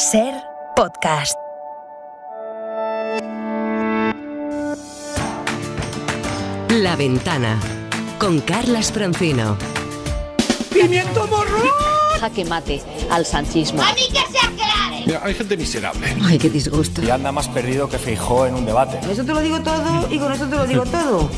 Ser podcast. La ventana con Carlas Francino. ¡Pimiento morro! Jaque mate al sanchismo. Mira, hay gente miserable. Ay, qué disgusto. y anda más perdido que Feijó en un debate. Eso te lo digo todo y con eso te lo digo todo.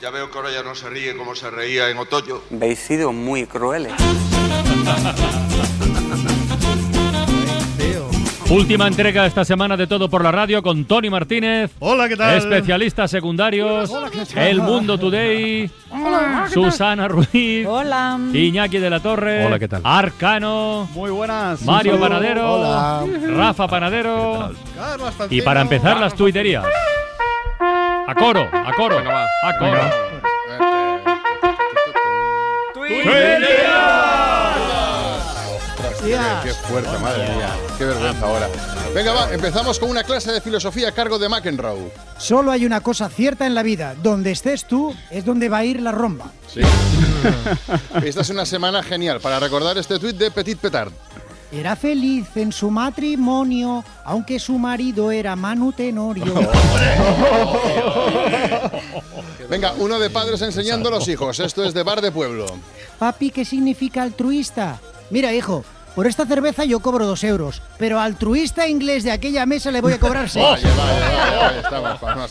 Ya veo que ahora ya no se ríe como se reía en otoño. Habéis sido muy crueles. Última entrega esta semana de Todo por la Radio con Tony Martínez. Hola, ¿qué tal? Especialistas secundarios. El Mundo Today. Susana Ruiz. Hola. Iñaki de la Torre. Hola, ¿qué tal? Arcano. Muy buenas. Mario. Panadero. Hola. Rafa Panadero. Carlos Y para empezar las tuiterías. A coro, a coro. A coro. Qué fuerte, madre mía. Qué vergüenza ahora. Venga, va, empezamos con una clase de filosofía a cargo de McEnroe. Solo hay una cosa cierta en la vida. Donde estés tú es donde va a ir la romba. Sí. Esta es una semana genial para recordar este tuit de Petit Petard. Era feliz en su matrimonio, aunque su marido era Manu Tenorio. Venga, uno de padres enseñando a los hijos. Esto es de Bar de Pueblo. Papi, ¿qué significa altruista? Mira, hijo, por esta cerveza yo cobro dos euros, pero altruista inglés de aquella mesa le voy a cobrar seis. Vaya, vaya, vaya, vaya, estamos, vamos.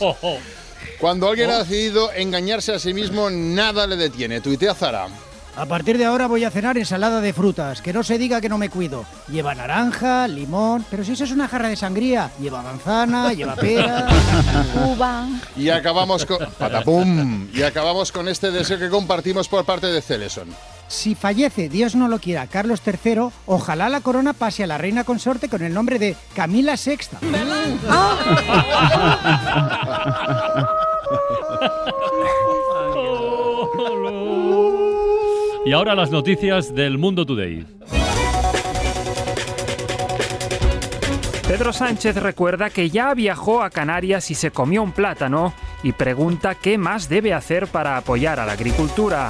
Cuando alguien ha decidido engañarse a sí mismo, nada le detiene. Tuitea Zara. A partir de ahora voy a cenar ensalada de frutas, que no se diga que no me cuido. Lleva naranja, limón, pero si eso es una jarra de sangría, lleva manzana, lleva pera. Cuba. Y acabamos con. Patapum. Y acabamos con este deseo que compartimos por parte de Celeson. Si fallece, Dios no lo quiera, Carlos III, ojalá la corona pase a la reina consorte con el nombre de Camila VI. Y ahora las noticias del Mundo Today. Pedro Sánchez recuerda que ya viajó a Canarias y se comió un plátano y pregunta qué más debe hacer para apoyar a la agricultura.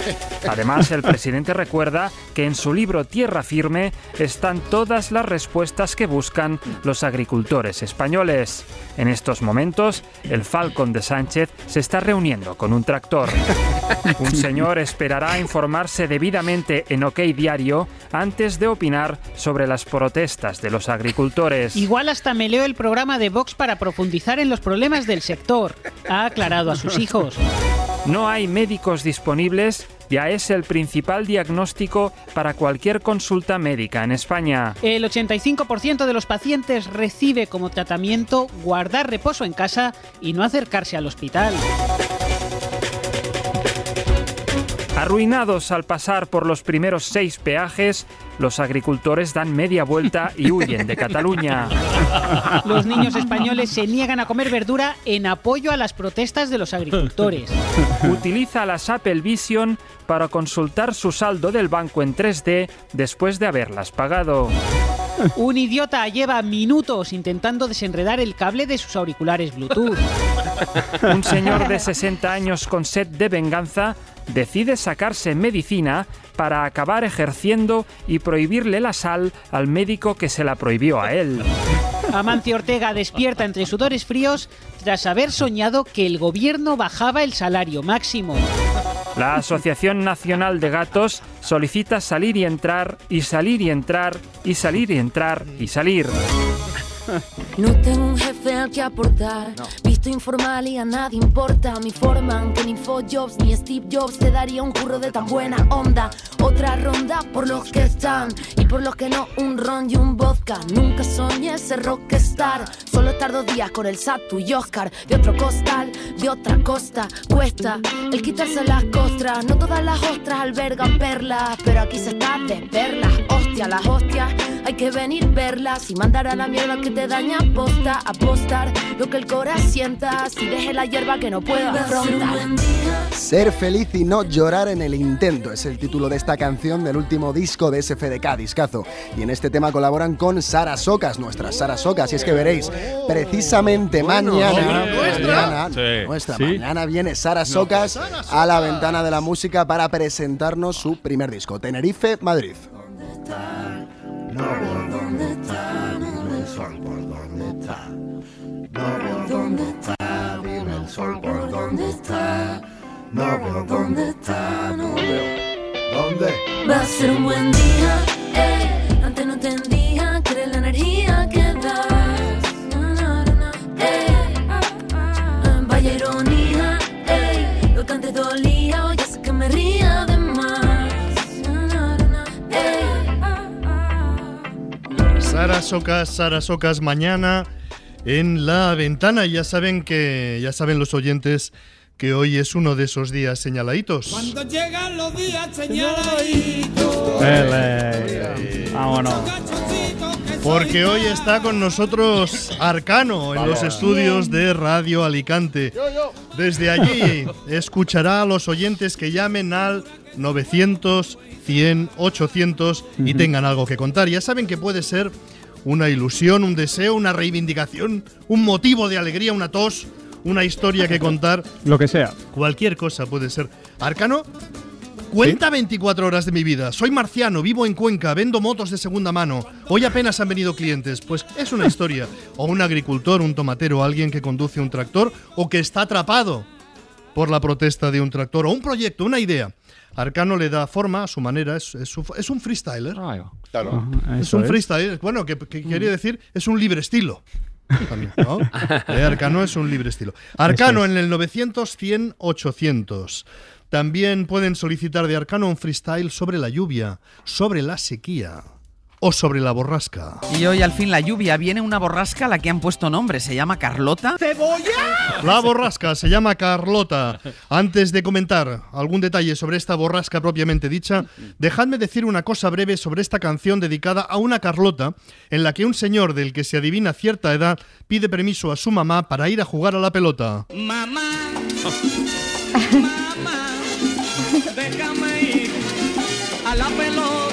Además, el presidente recuerda que en su libro Tierra Firme están todas las respuestas que buscan los agricultores españoles. En estos momentos, el Falcon de Sánchez se está reuniendo con un tractor. Un señor esperará informarse debidamente en OK Diario antes de opinar sobre las protestas de los agricultores. Igual hasta me leo el programa de Vox para profundizar en los problemas del sector. Ha a sus hijos. No hay médicos disponibles, ya es el principal diagnóstico para cualquier consulta médica en España. El 85% de los pacientes recibe como tratamiento guardar reposo en casa y no acercarse al hospital. Arruinados al pasar por los primeros seis peajes, los agricultores dan media vuelta y huyen de Cataluña. Los niños españoles se niegan a comer verdura en apoyo a las protestas de los agricultores. Utiliza las Apple Vision para consultar su saldo del banco en 3D después de haberlas pagado. Un idiota lleva minutos intentando desenredar el cable de sus auriculares Bluetooth. Un señor de 60 años con sed de venganza decide sacarse medicina para acabar ejerciendo y prohibirle la sal al médico que se la prohibió a él. Amancio Ortega despierta entre sudores fríos tras haber soñado que el gobierno bajaba el salario máximo. La Asociación Nacional de Gatos solicita salir y entrar y salir y entrar y salir y entrar y salir. No tengo un jefe al que aportar. Visto informal y a nadie importa. Mi forma, aunque ni Jobs ni Steve Jobs te daría un curro de tan buena onda. Otra ronda por los que están y por los que no, un ron y un vodka. Nunca soñé ser rockstar. Solo estar dos días con el Satu y Oscar. De otro costal, de otra costa. Cuesta el quitarse las costras. No todas las ostras albergan perlas, pero aquí se está de perlas. Hostia, las hostias, hay que venir verlas y mandar a la mierda que te daña aposta, apostar lo que el corazón sienta. Si deje la hierba que no puedo afrontar. Ser feliz y no llorar en el intento es el título de esta canción del último disco de SFDK, Discazo. Y en este tema colaboran con Sara Socas, nuestras Sara Socas. Y es que veréis, precisamente mañana, mañana, Sí. nuestra Sí. mañana viene Sara Socas a la ventana de la música para presentarnos su primer disco, Tenerife, Madrid. No No veo dónde está, dime el sol por dónde está. No veo dónde está, no veo dónde. Va a ser un buen día, eh. Antes no entendía que eres la energía que das. Na, na, na, eh. Ah, Vaya ironía, eh. Lo que antes dolía, hoy hace que me ría de más. Eh. Sara Socas, Sara Socas mañana en la ventana. Ya saben que ya saben los oyentes que hoy es uno de esos días señaladitos. Cuando llegan los días señaladitos. Ele. Vámonos. Porque hoy está con nosotros Arcano en los estudios de Radio Alicante. Desde allí escuchará a los oyentes que llamen al 900 100 800 y tengan algo que contar. Ya saben que puede ser una ilusión, un deseo, una reivindicación, un motivo de alegría, una tos, una historia que contar. Lo que sea. Cualquier cosa puede ser. Arcano, cuenta 24 horas de mi vida. Soy marciano, vivo en Cuenca, vendo motos de segunda mano. Hoy apenas han venido clientes. Pues es una historia. O un agricultor, un tomatero, alguien que conduce un tractor o que está atrapado por la protesta de un tractor o un proyecto, una idea. Arcano le da forma a su manera, es, es su- es un freestyler. Claro. Es un es. freestyle, bueno, que, que quiere decir, es un libre estilo. También, ¿no? Eh, Arcano es un libre estilo. Arcano es. en el 900 100 800. También pueden solicitar de Arcano un freestyle sobre la lluvia, sobre la sequía o sobre la borrasca. Y hoy al fin la lluvia viene una borrasca a la que han puesto nombre, se llama Carlota. La borrasca se llama Carlota. Antes de comentar algún detalle sobre esta borrasca propiamente dicha, dejadme decir una cosa breve sobre esta canción dedicada a una Carlota, en la que un señor del que se adivina cierta edad pide permiso a su mamá para ir a jugar a la pelota. Mamá, mamá, déjame ir a la pelota.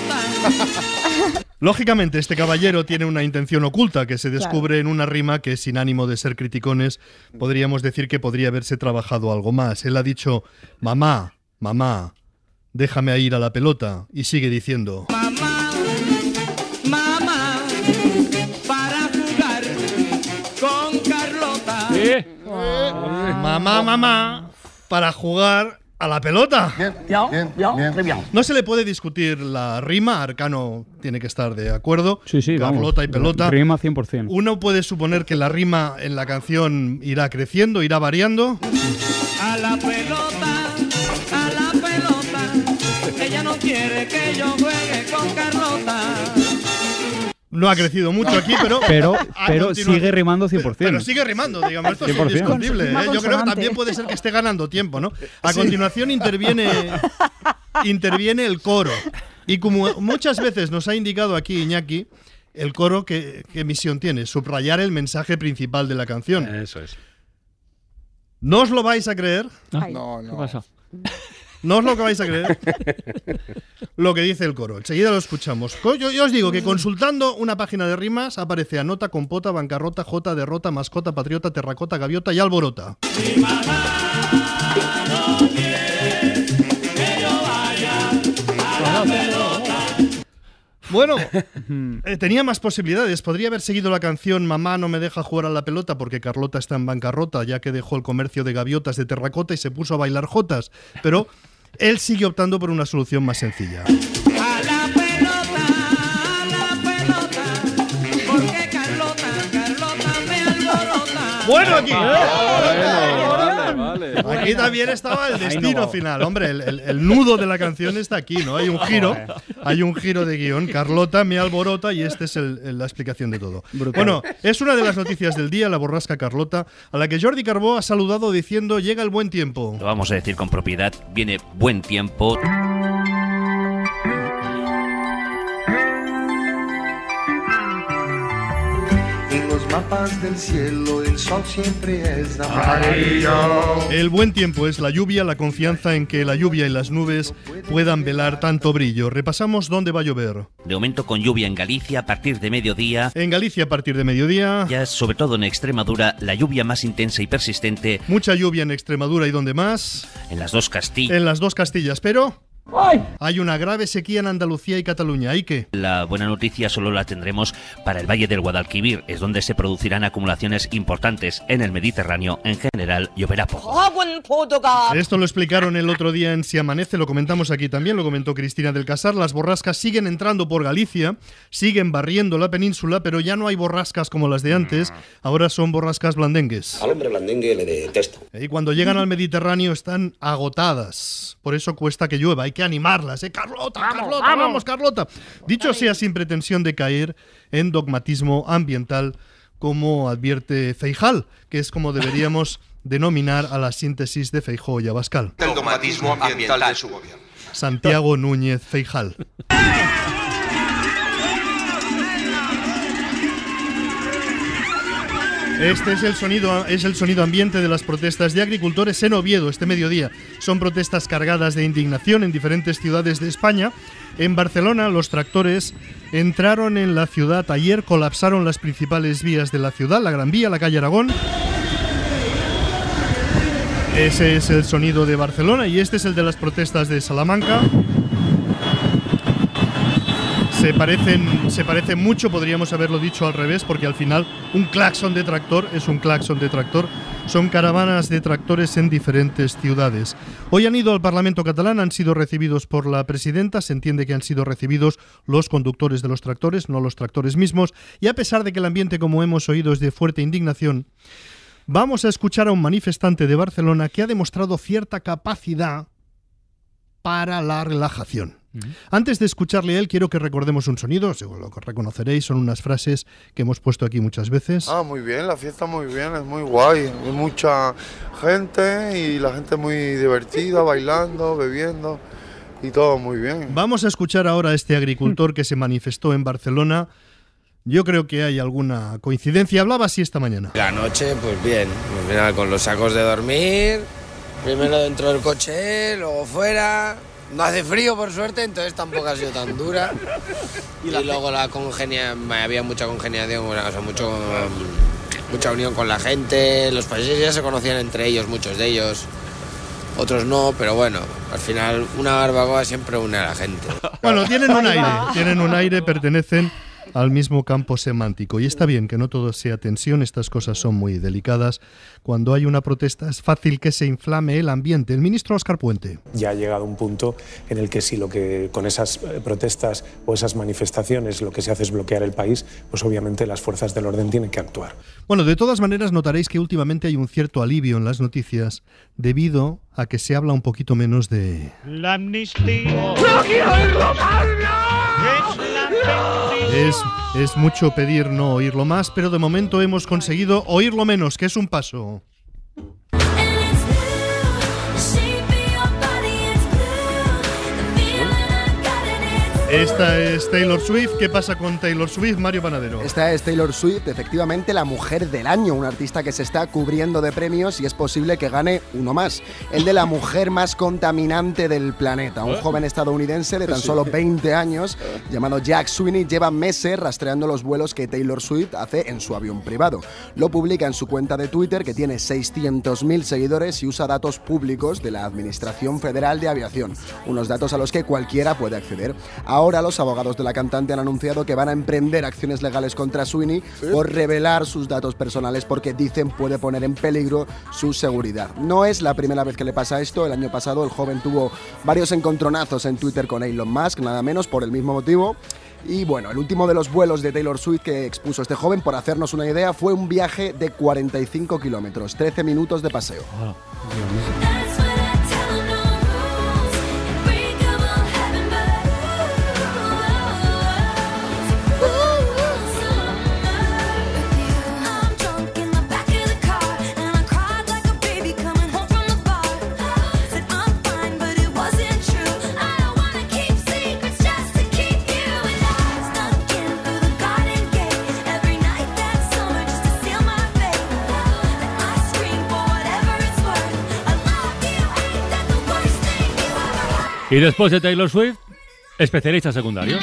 Lógicamente, este caballero tiene una intención oculta que se descubre Claro. en una rima que, sin ánimo de ser criticones, podríamos decir que podría haberse trabajado algo más. Él ha dicho, mamá, mamá, déjame ir a la pelota, y sigue diciendo, Mamá, mamá, para jugar con Carlota. mamá, mamá, para jugar a la pelota. No se le puede discutir la rima, Arcano tiene que estar de acuerdo. Sí, sí, vamos. Carlota y pelota. Rima 100%. Uno puede suponer que la rima en la canción irá creciendo, irá variando. A la pelota, a la pelota. Ella no quiere que yo juegue con Carlota. No ha crecido mucho aquí, pero. Pero, pero sigue rimando 100%. Pero sigue rimando, digamos. Esto es 100%. indiscutible. ¿eh? Yo creo que también puede ser que esté ganando tiempo, ¿no? A Sí. continuación interviene, interviene el coro. Y como muchas veces nos ha indicado aquí Iñaki, el coro, ¿qué, qué misión tiene? Subrayar el mensaje principal de la canción. Eso es. ¿No os lo vais a creer? No, no. ¿Qué pasa? No os lo que vais a creer. lo que dice el coro. Enseguida lo escuchamos. Yo, yo os digo que consultando una página de rimas aparece anota, compota, bancarrota, jota, derrota, mascota, patriota, terracota, gaviota y alborota. Bueno, eh, tenía más posibilidades. Podría haber seguido la canción Mamá no me deja jugar a la pelota porque Carlota está en bancarrota ya que dejó el comercio de gaviotas de terracota y se puso a bailar jotas. Pero él sigue optando por una solución más sencilla. A la pelota, a la pelota. Porque Carlota, Carlota me alborota. Bueno, aquí. vale, Aquí también estaba el no destino final. Hombre, el, el- el nudo de la canción está aquí, ¿no? Hay un giro, hay un giro de guion. Carlota me alborota y esta es el- el- la explicación de todo. Brutal. Bueno, es una de las noticias del día, la borrasca Carlota, a la que Jordi Carbó ha saludado diciendo llega el buen tiempo. Lo vamos a decir con propiedad, viene buen tiempo. Los mapas del cielo, el sol siempre es amarillo. El buen tiempo es la lluvia, la confianza en que la lluvia y las nubes puedan velar tanto brillo. Repasamos dónde va a llover. De momento con lluvia en Galicia a partir de mediodía. En Galicia a partir de mediodía. Ya sobre todo en Extremadura, la lluvia más intensa y persistente. Mucha lluvia en Extremadura y donde más. En las dos Castillas. En las dos Castillas, pero. Hay una grave sequía en Andalucía y Cataluña. ¿Y qué? La buena noticia solo la tendremos para el Valle del Guadalquivir, es donde se producirán acumulaciones importantes. En el Mediterráneo, en general, lloverá poco. Esto lo explicaron el otro día en Si Amanece, lo comentamos aquí también, lo comentó Cristina del Casar. Las borrascas siguen entrando por Galicia, siguen barriendo la península, pero ya no hay borrascas como las de antes, ahora son borrascas blandengues. Al hombre blandengue le detesto. Y cuando llegan al Mediterráneo están agotadas, por eso cuesta que llueva, hay que animarlas. ¿eh? Carlota, Carlota, vamos. vamos. Carlota. Dicho sea sin pretensión de caer en dogmatismo ambiental, como advierte Feijal, que es como deberíamos denominar a la síntesis de Feijó y Abascal. El dogmatismo ambiental de su gobierno. Santiago Núñez Feijal. Este es el sonido es el sonido ambiente de las protestas de agricultores en Oviedo este mediodía. Son protestas cargadas de indignación en diferentes ciudades de España. En Barcelona los tractores entraron en la ciudad ayer, colapsaron las principales vías de la ciudad, la Gran Vía, la calle Aragón. Ese es el sonido de Barcelona y este es el de las protestas de Salamanca. Se parecen, mucho, podríamos haberlo dicho al revés, porque al final un claxon de tractor es un claxon de tractor. Son caravanas de tractores en diferentes ciudades. Hoy han ido al Parlamento catalán, han sido recibidos por la presidenta, se entiende que han sido recibidos los conductores de los tractores, no los tractores mismos, y a pesar de que el ambiente, como hemos oído, es de fuerte indignación, vamos a escuchar a un manifestante de Barcelona que ha demostrado cierta capacidad para la relajación. Antes de escucharle a él, quiero que recordemos un sonido, seguro lo reconoceréis, son unas frases que hemos puesto aquí muchas veces. Ah, muy bien, la fiesta muy bien, es muy guay. Hay mucha gente y la gente muy divertida, bailando, bebiendo y todo muy bien. Vamos a escuchar ahora a este agricultor que se manifestó en Barcelona. Yo creo que hay alguna coincidencia. Hablaba así esta mañana. La noche, pues bien, al final con los sacos de dormir, primero dentro del coche, luego fuera. No hace frío por suerte, entonces tampoco ha sido tan dura. Y, luego la congenia, había mucha congeniación, o sea, mucho, mucha unión con la gente. Los países ya se conocían entre ellos, muchos de ellos. Otros no, pero bueno, al final una barbacoa siempre une a la gente. Bueno, tienen un aire, tienen un aire, pertenecen al mismo campo semántico. Y está bien que no todo sea tensión, estas cosas son muy delicadas. Cuando hay una protesta es fácil que se inflame el ambiente. El ministro Oscar Puente. Ya ha llegado un punto en el que si lo que con esas eh, protestas o esas manifestaciones lo que se hace es bloquear el país, pues obviamente las fuerzas del orden tienen que actuar. Bueno, de todas maneras notaréis que últimamente hay un cierto alivio en las noticias debido a que se habla un poquito menos de... La amnistía. ¡No quiero oírlo más! Es, es mucho pedir no oírlo más, pero de momento hemos conseguido oírlo menos, que es un paso. Esta es Taylor Swift. ¿Qué pasa con Taylor Swift, Mario Panadero? Esta es Taylor Swift, efectivamente la mujer del año, un artista que se está cubriendo de premios y es posible que gane uno más, el de la mujer más contaminante del planeta. Un joven estadounidense de tan solo 20 años, llamado Jack Sweeney, lleva meses rastreando los vuelos que Taylor Swift hace en su avión privado. Lo publica en su cuenta de Twitter, que tiene 600.000 seguidores y usa datos públicos de la Administración Federal de Aviación, unos datos a los que cualquiera puede acceder. Ahora los abogados de la cantante han anunciado que van a emprender acciones legales contra Sweeney por revelar sus datos personales porque dicen puede poner en peligro su seguridad. No es la primera vez que le pasa esto. El año pasado el joven tuvo varios encontronazos en Twitter con Elon Musk, nada menos por el mismo motivo. Y bueno, el último de los vuelos de Taylor Swift que expuso este joven, por hacernos una idea, fue un viaje de 45 kilómetros, 13 minutos de paseo. Y después de Taylor Swift, especialista secundario.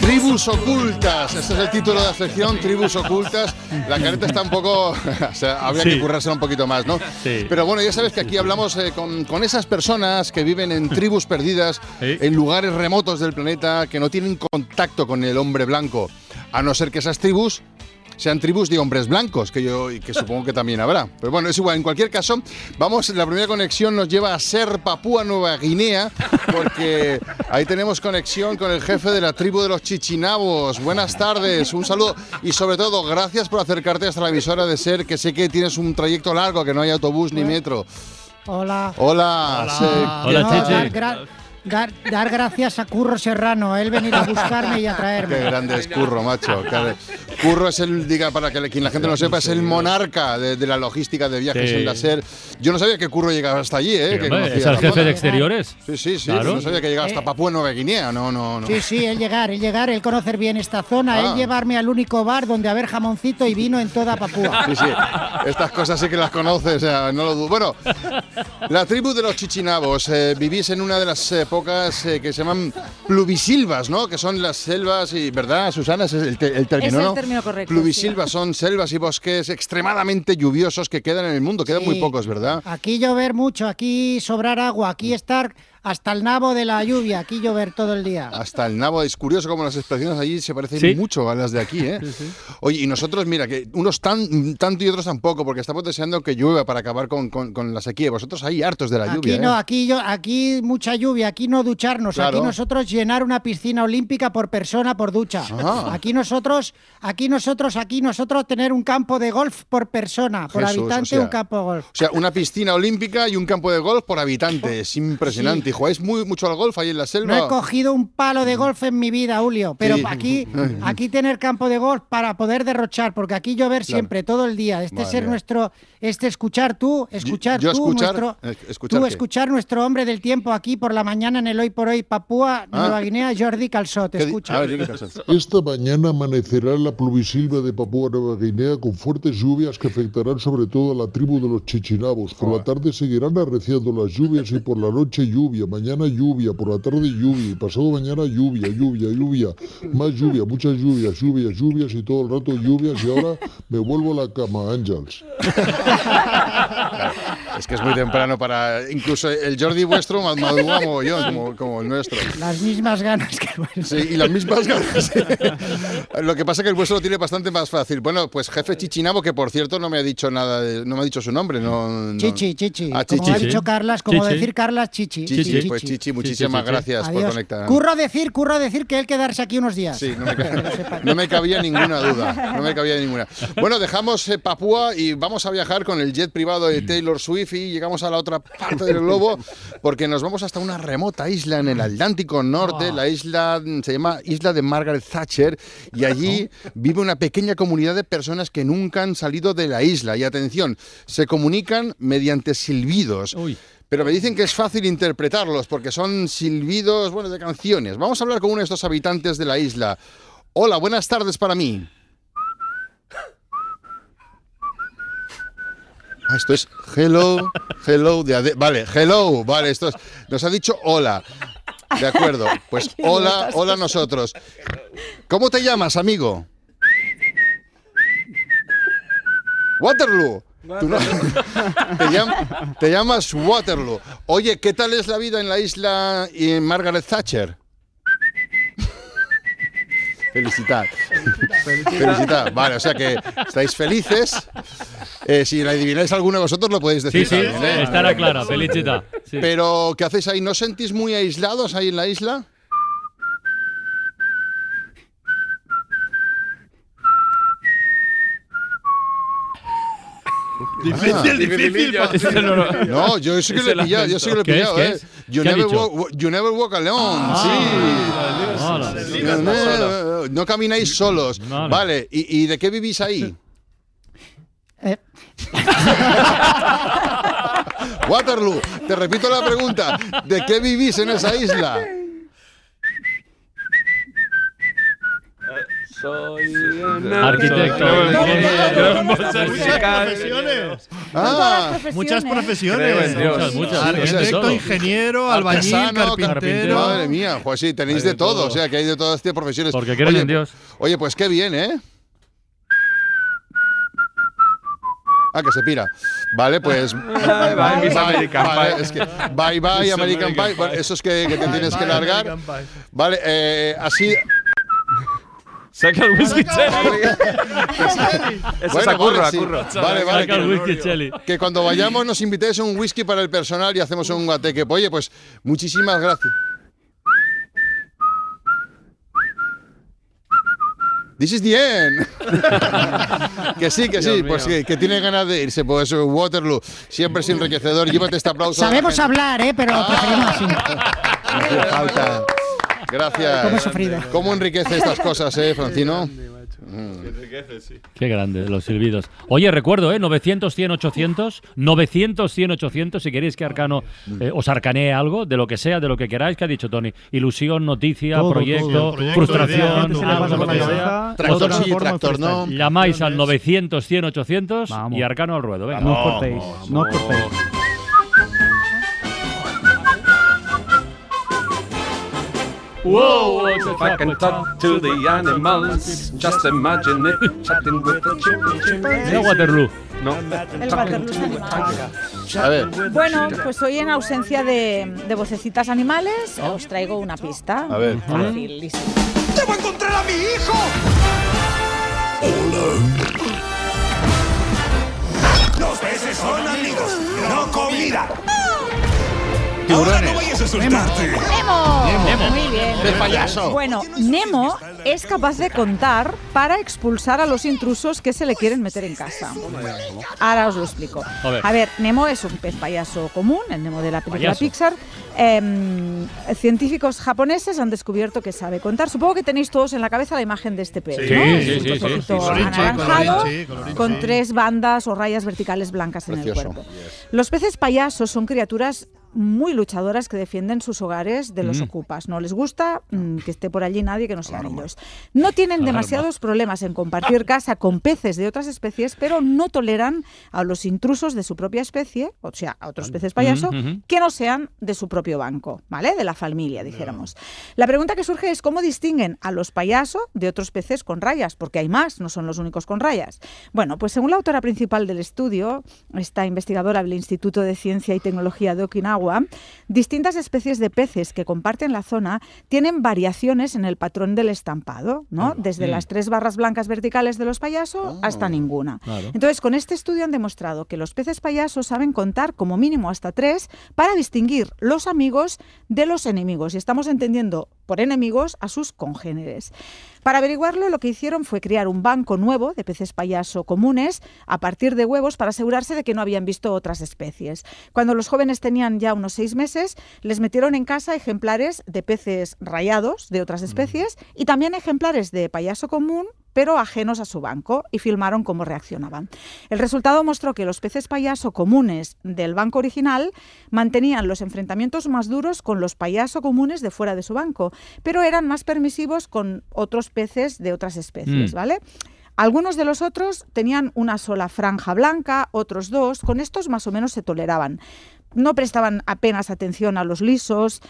Tribus ocultas, este es el título de la sección, Tribus ocultas. La careta está un poco, o sea, habría Sí. que currársela un poquito más, ¿no? Sí. Pero bueno, ya sabes que aquí hablamos eh, con, con esas personas que viven en tribus perdidas, en lugares remotos del planeta, que no tienen contacto con el hombre blanco, a no ser que esas tribus sean tribus de hombres blancos, que yo y que supongo que también habrá. Pero bueno, es igual, en cualquier caso, vamos, la primera conexión nos lleva a ser Papúa Nueva Guinea, porque ahí tenemos conexión con el jefe de la tribu de los chichinabos. Buenas tardes, un saludo y sobre todo, gracias por acercarte hasta la emisora de ser, que sé que tienes un trayecto largo, que no hay autobús ni metro. Hola. Hola, No, dar, gra- dar- dar gracias a Curro Serrano, él venir a buscarme y a Qué traerme. grande es Curro, macho. Qué- Curro es el, diga, para que quien la gente no sepa, es el monarca de, de la logística de viajes Sí. en la SER. Yo no sabía que Curro llegaba hasta allí, ¿eh? Sí, que es el jefe de exteriores. Sí, sí, sí. Claro. No sabía que llegaba hasta Eh. Papúa Nueva Guinea. No, no, no. Sí, sí, él llegar, él llegar, él conocer bien esta zona, Ah. él llevarme al único bar donde haber jamoncito y vino en toda Papúa. Sí, sí. Estas cosas sí que las conoces, o sea, no lo dudo. Bueno, la tribu de los chichinabos. eh, vivís en una de las épocas eh, que se llaman pluvisilvas, ¿no? Que son las selvas y, ¿verdad, Susana? Ese es el, te- el término, Es el ¿no? término correcto, Pluvisilvas son selvas y bosques extremadamente lluviosos que quedan en el mundo. Quedan Sí. muy pocos, ¿verdad? Aquí llover mucho, aquí sobrar agua, aquí estar hasta el nabo de la lluvia, aquí llover todo el día. Hasta el nabo. Es curioso como las expresiones allí se parecen Sí. mucho a las de aquí, ¿eh? Oye, y nosotros, mira, que unos tan, tanto y otros tampoco, porque estamos deseando que llueva para acabar con, con- con la sequía. Vosotros ahí hartos de la Aquí lluvia, no, ¿eh? aquí yo, aquí mucha lluvia, aquí no ducharnos, Claro. aquí nosotros llenar una piscina olímpica por persona por ducha. Aquí nosotros, aquí nosotros, aquí nosotros tener un campo de golf por persona, por Jesús, habitante o sea, un campo de golf. O sea, una piscina olímpica y un campo de golf por habitante. Es impresionante. ¿Y jugáis muy, mucho al golf ahí en la selva? No he cogido un palo de golf en mi vida, Julio, pero Sí. aquí, aquí tener campo de golf para poder derrochar, porque aquí llover Claro. siempre, todo el día. Este Madre ser mía. nuestro, este escuchar tú, escuchar yo tú, escuchar, nuestro, eh, ¿escuchar tú qué? escuchar nuestro hombre del tiempo aquí por la mañana en el Hoy por Hoy Papúa, Nueva Guinea, Jordi Calzot, escucha. Esta mañana amanecerá la pluvisilva de Papúa Nueva Guinea con fuertes lluvias que afectarán sobre todo a la tribu de los chichinabos. Por la tarde seguirán arreciando las lluvias y por la noche lluvia, mañana lluvia, por la tarde lluvia pasado mañana lluvia, lluvia, lluvia, más lluvia, muchas lluvias, lluvias, lluvias y todo el rato lluvias y ahora me vuelvo a la cama, Ángels. Es que es muy temprano para. Incluso el Jordi vuestro ma- madruga mogollón, como, como el nuestro. Las mismas ganas que Sí, y las mismas ganas. Lo que pasa es que el vuestro lo tiene bastante más fácil. Bueno, pues jefe Chichinabo, que por cierto no me ha dicho nada, de- no me ha dicho su nombre. No, no- Chichi, chichi. Ah, como Chichi. ha dicho Carlas, como Chichi. decir Carlas, chichi. Chichi, pues Chichi, muchísimas gracias por Adiós. conectar. Curro decir, curro decir que él quedarse aquí unos días. Sí, no me, ca- no me cabía ninguna duda. No me cabía ninguna. Bueno, dejamos eh, Papúa y vamos a viajar con el jet privado de Taylor Swift y llegamos a la otra parte del globo porque nos vamos hasta una remota isla en el Atlántico Norte. La isla mm, se llama Isla de Margaret Thatcher y allí vive una pequeña comunidad de personas que nunca han salido de la isla. Y atención, se comunican mediante silbidos. Pero me dicen que es fácil interpretarlos porque son silbidos, bueno, de canciones. Vamos a hablar con uno de estos habitantes de la isla. Hola, buenas tardes para mí. Ah, esto es hello, hello de ade- Vale, hello, vale, esto es. Nos ha dicho hola. De acuerdo, pues hola, hola nosotros. ¿Cómo te llamas, amigo? Waterloo. Tú no- te, llam- te llamas Waterloo. Oye, ¿qué tal es la vida en la isla y en Margaret Thatcher? Felicidad. Felicidad. Vale, o sea que estáis felices. Eh, si la adivináis alguno de vosotros, lo podéis decir. Sí, sí, también, ¿eh? estará clara, felicita. Sí. Pero, ¿qué hacéis ahí? ¿No sentís muy aislados ahí en la isla? Difícil, difícil. No yo sí que lo he pillado, yo sí que lo he pillado, ¿Qué ¿eh? You ¿Qué ha never, walk, you never walk alone, Ah, sí. No, ligas no, no camináis solos. Vale. Vale, ¿Y, y de qué vivís ahí? Eh. Waterloo, te repito la pregunta. ¿De qué vivís en esa isla? Soy un Arquitecto, profesiones. Ah, Muchas profesiones. Muchas, muchas. Arquitecto, ingeniero, albañil, carpintero. Madre mía, pues sí, tenéis de todo, o sea que hay de todas estas profesiones. Porque creen en Dios. Oye, pues qué bien, ¿eh? Ah, que se pira. Vale, pues. Bye, bye, American vale, Pie. es que bye bye American, American Pie. Bueno, Pie. eso es que, que te tienes que largar. American Pie. Vale, eh, así. Saca el whisky cherry. Eso es a curro, a sí. curro. Vale, vale. Saca el que- whisky cheli. Que cuando vayamos nos invitéis a un whisky para el personal y hacemos un guateque. Oye, pues muchísimas gracias. This is the end. que sí, que sí, Dios pues que, que tiene ganas de irse. Pues Waterloo, siempre es enriquecedor. Llévate este aplauso. Sabemos hablar, ¿eh? Pero preferimos así. No hacía falta. Gracias. Cómo he sufrido. ¿Cómo enriquece estas cosas, eh, Francino? Qué grande, los silbidos. Oye, recuerdo, ¿eh? 900, 100, 800. 900, 100, 800. Si queréis que Arcano eh, os arcanee algo, de lo que sea, de lo que queráis, que ha dicho Tony. Ilusión, noticia, Todo, proyecto, todo. Proyecto, frustración, algo, lo que sea. Tractor sí, tractor no. Llamáis al 900, 100, 800 Vamos. y Arcano al ruedo. Venga. No os cortéis, no os cortéis. Wow, If I can talk to the animals, just imagine it, chatting with the chip, Mira Waterloo. No. El Waterloo es animal. A ver. Bueno, pues hoy en ausencia de, de vocecitas animales os traigo una pista. A ver. Fácil, listo. ¡Debo encontrar a mi hijo! Los peces son amigos, no comida. Ahora no vayas a asustarte. ¡Nemo! Nemo. Muy bien. ¡El payaso! Bueno, Nemo es capaz de contar para expulsar a los intrusos que se le quieren meter en casa. Ahora os lo explico. A ver. Nemo es un pez payaso común, el Nemo de la película Payaso. Pixar. Em, científicos japoneses han descubierto que sabe contar. Supongo que tenéis todos en la cabeza la imagen de este pez, Sí, ¿no sí, Es un sí, sí. anaranjado con tres bandas o rayas verticales blancas en el cuerpo. Los peces payasos son criaturas muy luchadoras que defienden sus hogares de los Mm. ocupas. No les gusta mm, que esté por allí nadie que no sean ellos. No tienen Alarma. demasiados problemas en compartir casa con peces de otras especies, pero no toleran a los intrusos de su propia especie, o sea, a otros peces payaso, que no sean de su propio banco, ¿vale? De la familia, dijéramos. La pregunta que surge es cómo distinguen a los payasos de otros peces con rayas, porque hay más, no son los únicos con rayas. Bueno, pues según la autora principal del estudio, esta investigadora del Instituto de Ciencia y Tecnología de Okinawa, distintas especies de peces que comparten la zona tienen variaciones en el patrón del estampado, ¿no? Desde Mm. las tres barras blancas verticales de los payasos hasta ninguna. Claro. Entonces, con este estudio han demostrado que los peces payasos saben contar como mínimo hasta tres para distinguir los amigos de los enemigos. Y estamos entendiendo por enemigos a sus congéneres. Para averiguarlo, lo que hicieron fue crear un banco nuevo de peces payaso comunes a partir de huevos para asegurarse de que no habían visto otras especies. Cuando los jóvenes tenían ya unos seis meses, les metieron en casa ejemplares de peces rayados de otras especies y también ejemplares de payaso común pero ajenos a su banco, y filmaron cómo reaccionaban. El resultado mostró que los peces payaso comunes del banco original mantenían los enfrentamientos más duros con los payaso comunes de fuera de su banco, pero eran más permisivos con otros peces de otras especies, Mm. ¿vale? Algunos de los otros tenían una sola franja blanca, otros dos, con estos más o menos se toleraban. No prestaban apenas atención a los lisos,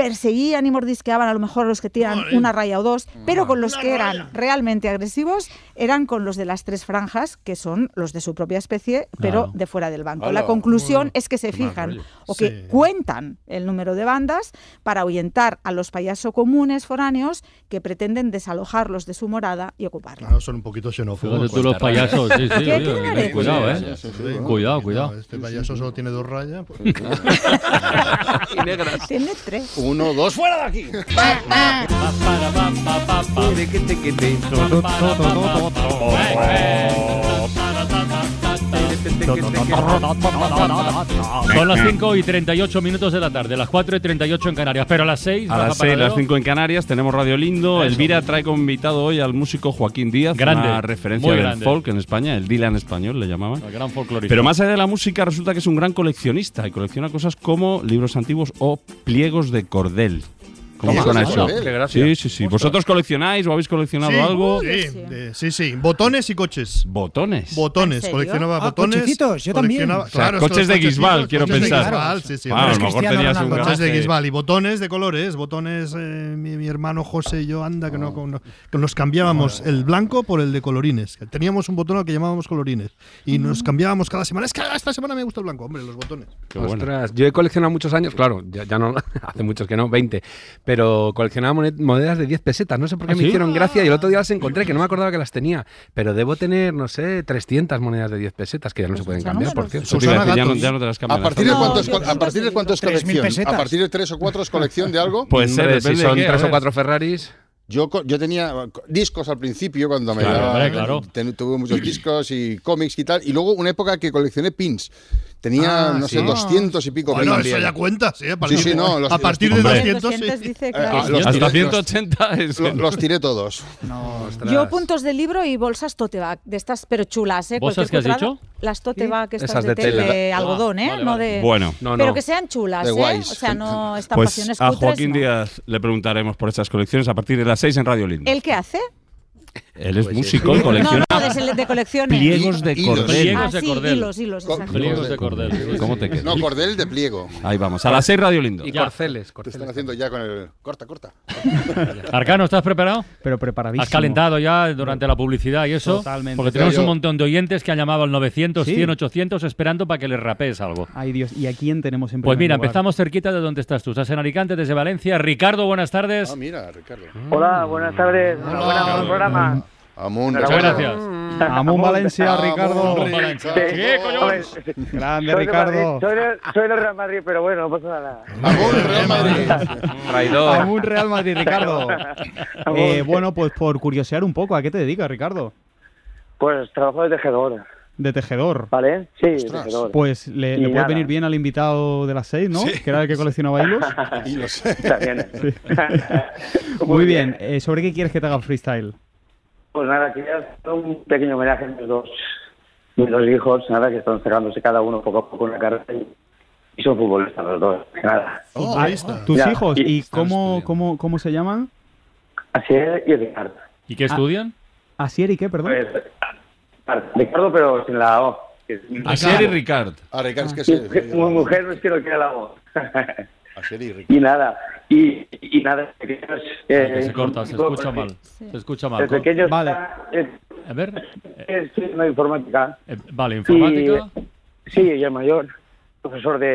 perseguían y mordisqueaban a lo mejor a los que tiran una raya o dos, pero con los que eran realmente agresivos eran con los de las tres franjas, que son los de su propia especie, pero Claro. de fuera del banco. La conclusión es que se fijan o que Sí. cuentan el número de bandas para ahuyentar a los payasos comunes foráneos que pretenden desalojarlos de su morada y ocuparla. Claro, son un poquito xenófobos. Tú los payasos, sí, sí. ¿Qué oye, cuidado, eh. sí, sí, sí. Cuidado, cuidado. Este payaso solo tiene dos rayas. pues- Y negras. Tiene tres. Uno, dos, fuera de aquí. Son las 5 y 38 minutos de la tarde, las 4 y 38 en Canarias, pero a las 6 A las 6, las 5 en Canarias, tenemos Radio Lindo. Eso. Elvira trae como invitado hoy al músico Joaquín Díaz, Grande, una referencia muy del grande. folk en España, el Dylan español le llamaban. El gran folclorista. Pero más allá de la música, resulta que es un gran coleccionista y colecciona cosas como libros antiguos o pliegos de cordel. ¿Cómo Toma, suena toma, eso? Qué. Sí, sí, sí. ¿Vosotros coleccionáis o habéis coleccionado Sí, algo? Sí, sí, sí. Botones y coches. ¿Botones? Botones. Coleccionaba Ah, botones. cochecitos, yo también. coleccionaba- O sea, claro, es que coches de Guisbal, quiero coches de pensar. Guisbal, sí, sí. Ah, a lo mejor tenías un Coches de. Guisbal y botones de colores. Botones, eh, mi, mi hermano José y yo, anda, que, no, no- que nos cambiábamos el blanco por el de colorines. Teníamos un botón al que llamábamos colorines. Y nos cambiábamos cada semana. Es que esta semana me gusta el blanco, hombre, los botones. Ostras, yo he coleccionado muchos años, claro, ya, ya no, hace muchos que no, 20, pero coleccionaba monet- monedas de 10 pesetas, no sé por qué ¿Ah, me sí? hicieron gracia y el otro día las encontré, que no me acordaba que las tenía, pero debo tener, no sé, 300 monedas de 10 pesetas que ya no se pueden cambiar, por cierto. Eso te iba a decir, ya no- ya no te las cambian ¿A partir de cuánto es, a partir de cuánto es 3.000 colección? ¿A partir de tres o cuatro es colección de algo? Puede ser, si de son qué, a tres o ver. cuatro Ferraris. Yo, yo tenía co- discos al principio cuando me Claro, daba- hombre, claro. ten- tuve muchos discos y cómics y tal. Y luego una época que coleccioné pins. Tenía, Ah, no sé, sí. 200 y pico Bueno, pins. eso ya cuenta, sí. A partir, Sí, sí, no, de, los- a los partir de tiré. 200, 200 sí. dice que- Eh, ah, los Hasta tiré- 180 es... los- los tiré todos. Yo puntos de libro y bolsas tote bag, de estas pero chulas, ¿eh? ¿Bolsas qué has dicho? Las tote bag, estas Esas de, de tela, tela. de Ah, algodón, ¿eh? vale, no vale. de... Bueno. No, Pero no. que sean chulas, De ¿eh? guays. O sea, no Pues estampaciones a cutres, Joaquín no. Díaz le preguntaremos por estas colecciones a partir de las 6 en Radio Lindo. ¿El qué hace? Él es músico, No, colecciona no, de, de colecciones. pliegos de Hilos. cordel. Ah, Pliegos de sí, cordel. hilos, hilos. Pliegos de cordel. ¿Cómo te quedas? No, cordel de pliego. Ahí vamos. A las 6 Radio Lindo. Y Ya. corceles, Te están haciendo ya con el... Corta, corta. Arcano, ¿estás preparado? Pero preparadísimo. Has calentado ya durante la publicidad y eso. Totalmente. Porque tenemos un montón de oyentes que han llamado al 900, Sí. 100, 800 esperando para que les rapees algo. Ay, Dios. ¿Y a quién tenemos en Pues mira, lugar? empezamos cerquita de donde estás tú. Estás en Alicante, desde Valencia. Ricardo, buenas tardes. Ah, mira, Ricardo. Hola, buenas tardes. Enhorabuena por el programa. Amun, Muchas gracias. Amón Valencia, Ricardo. Ricardo. ¿Qué, coño? Grande, soy de Ricardo. Madrid, Soy de, soy de Real Madrid, pero bueno, no pasa nada. Amun, Real Madrid. Traidor. Amón Real Madrid, Ricardo. Eh, bueno, pues por curiosear un poco, ¿a qué te dedicas, Ricardo? Pues trabajo de tejedor, De tejedor. ¿vale? Sí, Ostras. tejedor. Pues le, le puede nada. venir bien al invitado de las seis, ¿no? Que era el que coleccionaba hilos. Y los... También. Muy bien. Eh, ¿Sobre qué quieres que te haga freestyle? Pues nada, quería hacer un pequeño homenaje a mis dos, mis dos hijos, nada, que están sacándose cada uno poco a poco una carrera y, y son futbolistas los dos, nada. Futbolista. ¿Tus Ya, hijos? y- ¿Y cómo, cómo, cómo se llaman? Así es, y Ricardo. ¿Y qué Ah. estudian? ¿Asier y qué, perdón? Pues, Ricardo, pero sin la O. Asier y Ricard. Ah, Ricardo, es que Sí, sí. mu- mujer no es que no quiere la voz. Y nada, y, y nada. Ah, eh, se corta, se escucha mal. Se escucha mal. Desde que yo vale. Está, eh, a ver. Eh, sí, no, informática. vale, informática. Sí, eh, sí, ya mayor profesor de,